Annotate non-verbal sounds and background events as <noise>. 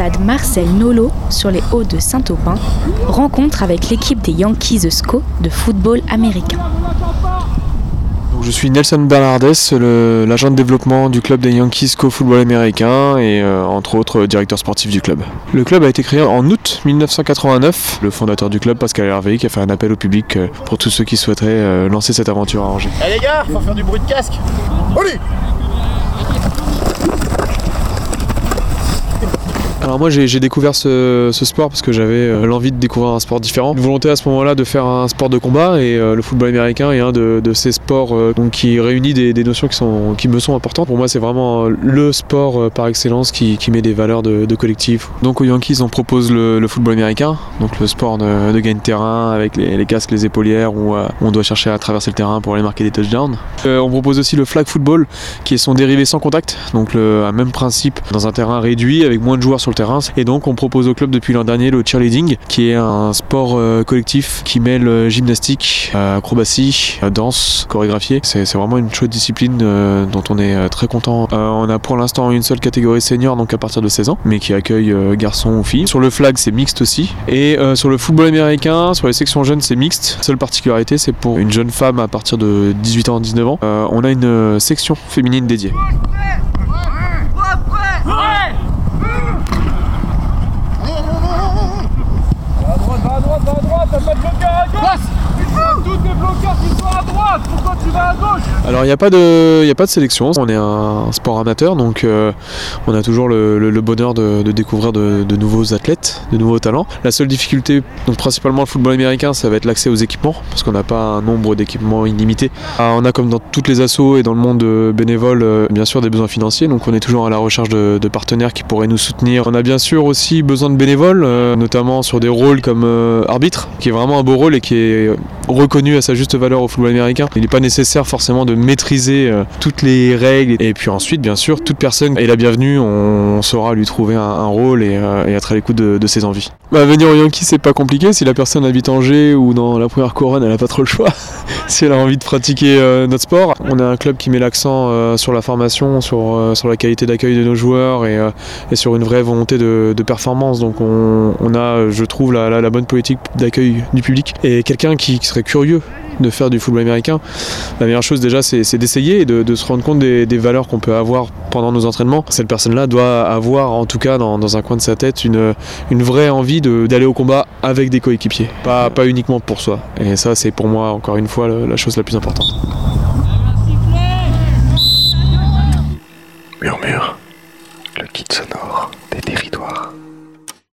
stade Marcel Nolo sur les hauts de Saint-Aubin, rencontre avec l'équipe des Yankees SCO de football américain. je suis Nelson Bernardes, l'agent de développement du club des Yankees SCO football américain et euh, entre autres directeur sportif du club. Le club a été créé en août 1989. Le fondateur du club, Pascal Hervé, qui a fait un appel au public euh, pour tous ceux qui souhaiteraient euh, lancer cette aventure à Angers. Eh les gars, faut faire du bruit de casque Allez Alors moi j'ai découvert ce, sport parce que j'avais euh, l'envie de découvrir un sport différent. Une volonté à ce moment-là de faire un sport de combat et euh, le football américain est un de, ces sports euh, qui réunit des, notions qui, me sont importantes. Pour moi c'est vraiment le sport par excellence qui, met des valeurs de, collectif. Donc aux Yankees on propose le, football américain, donc le sport de, gain de terrain avec les, casques, les épaulières où on doit chercher à traverser le terrain pour aller marquer des touchdowns. on propose aussi le flag football qui est son dérivé sans contact, donc le même principe dans un terrain réduit avec moins de joueurs sur terrain. Et donc on propose au club depuis l'an dernier le cheerleading, qui est un sport euh, collectif qui mêle euh, gymnastique, euh, acrobatie, danse, chorégraphie. C'est vraiment une chouette discipline dont on est très content. on a pour l'instant une seule catégorie senior, donc à partir de 16 ans, mais qui accueille garçons ou filles. Sur le flag, c'est mixte aussi. Et sur le football américain, sur les sections jeunes, c'est mixte. Seule particularité, c'est pour une jeune femme à partir de 18 ans, 19 ans, on a une section féminine dédiée. Alors il n'y a, pas de, a pas de sélection, on est un sport amateur donc euh, on a toujours le, bonheur de, découvrir de, nouveaux athlètes, de nouveaux talents. La seule difficulté, donc principalement le football américain, ça va être l'accès aux équipements parce qu'on n'a pas un nombre d'équipements illimité. Ah, on a comme dans toutes les assos et dans le monde bénévole euh, bien sûr des besoins financiers donc on est toujours à la recherche de, partenaires qui pourraient nous soutenir. On a bien sûr aussi besoin de bénévoles, euh, notamment sur des rôles comme arbitre, qui est vraiment un beau rôle et qui est reconnu à sa juste valeur au football américain. Il n'est pas nécessaire forcément de maîtriser euh, toutes les règles. Et puis ensuite, bien sûr, toute personne est la bienvenue. On saura lui trouver un, rôle et, euh, être à l'écoute de, ses envies. Bah, venir au Yankee, c'est pas compliqué. Si la personne habite Angers ou dans la première couronne, elle n'a pas trop le choix. <laughs> si elle a envie de pratiquer euh, notre sport, on a un club qui met l'accent sur la formation, sur la qualité d'accueil de nos joueurs et, sur une vraie volonté de, performance. Donc on, a, je trouve, la, bonne politique d'accueil du public. Et quelqu'un qui serait curieux de faire du football américain, la meilleure chose déjà c'est d'essayer et de, se rendre compte des, valeurs qu'on peut avoir pendant nos entraînements. Cette personne-là doit avoir en tout cas dans, un coin de sa tête une, une vraie envie d'aller au combat avec des coéquipiers, pas, pas uniquement pour soi. Et ça c'est pour moi encore une fois la, chose la plus importante.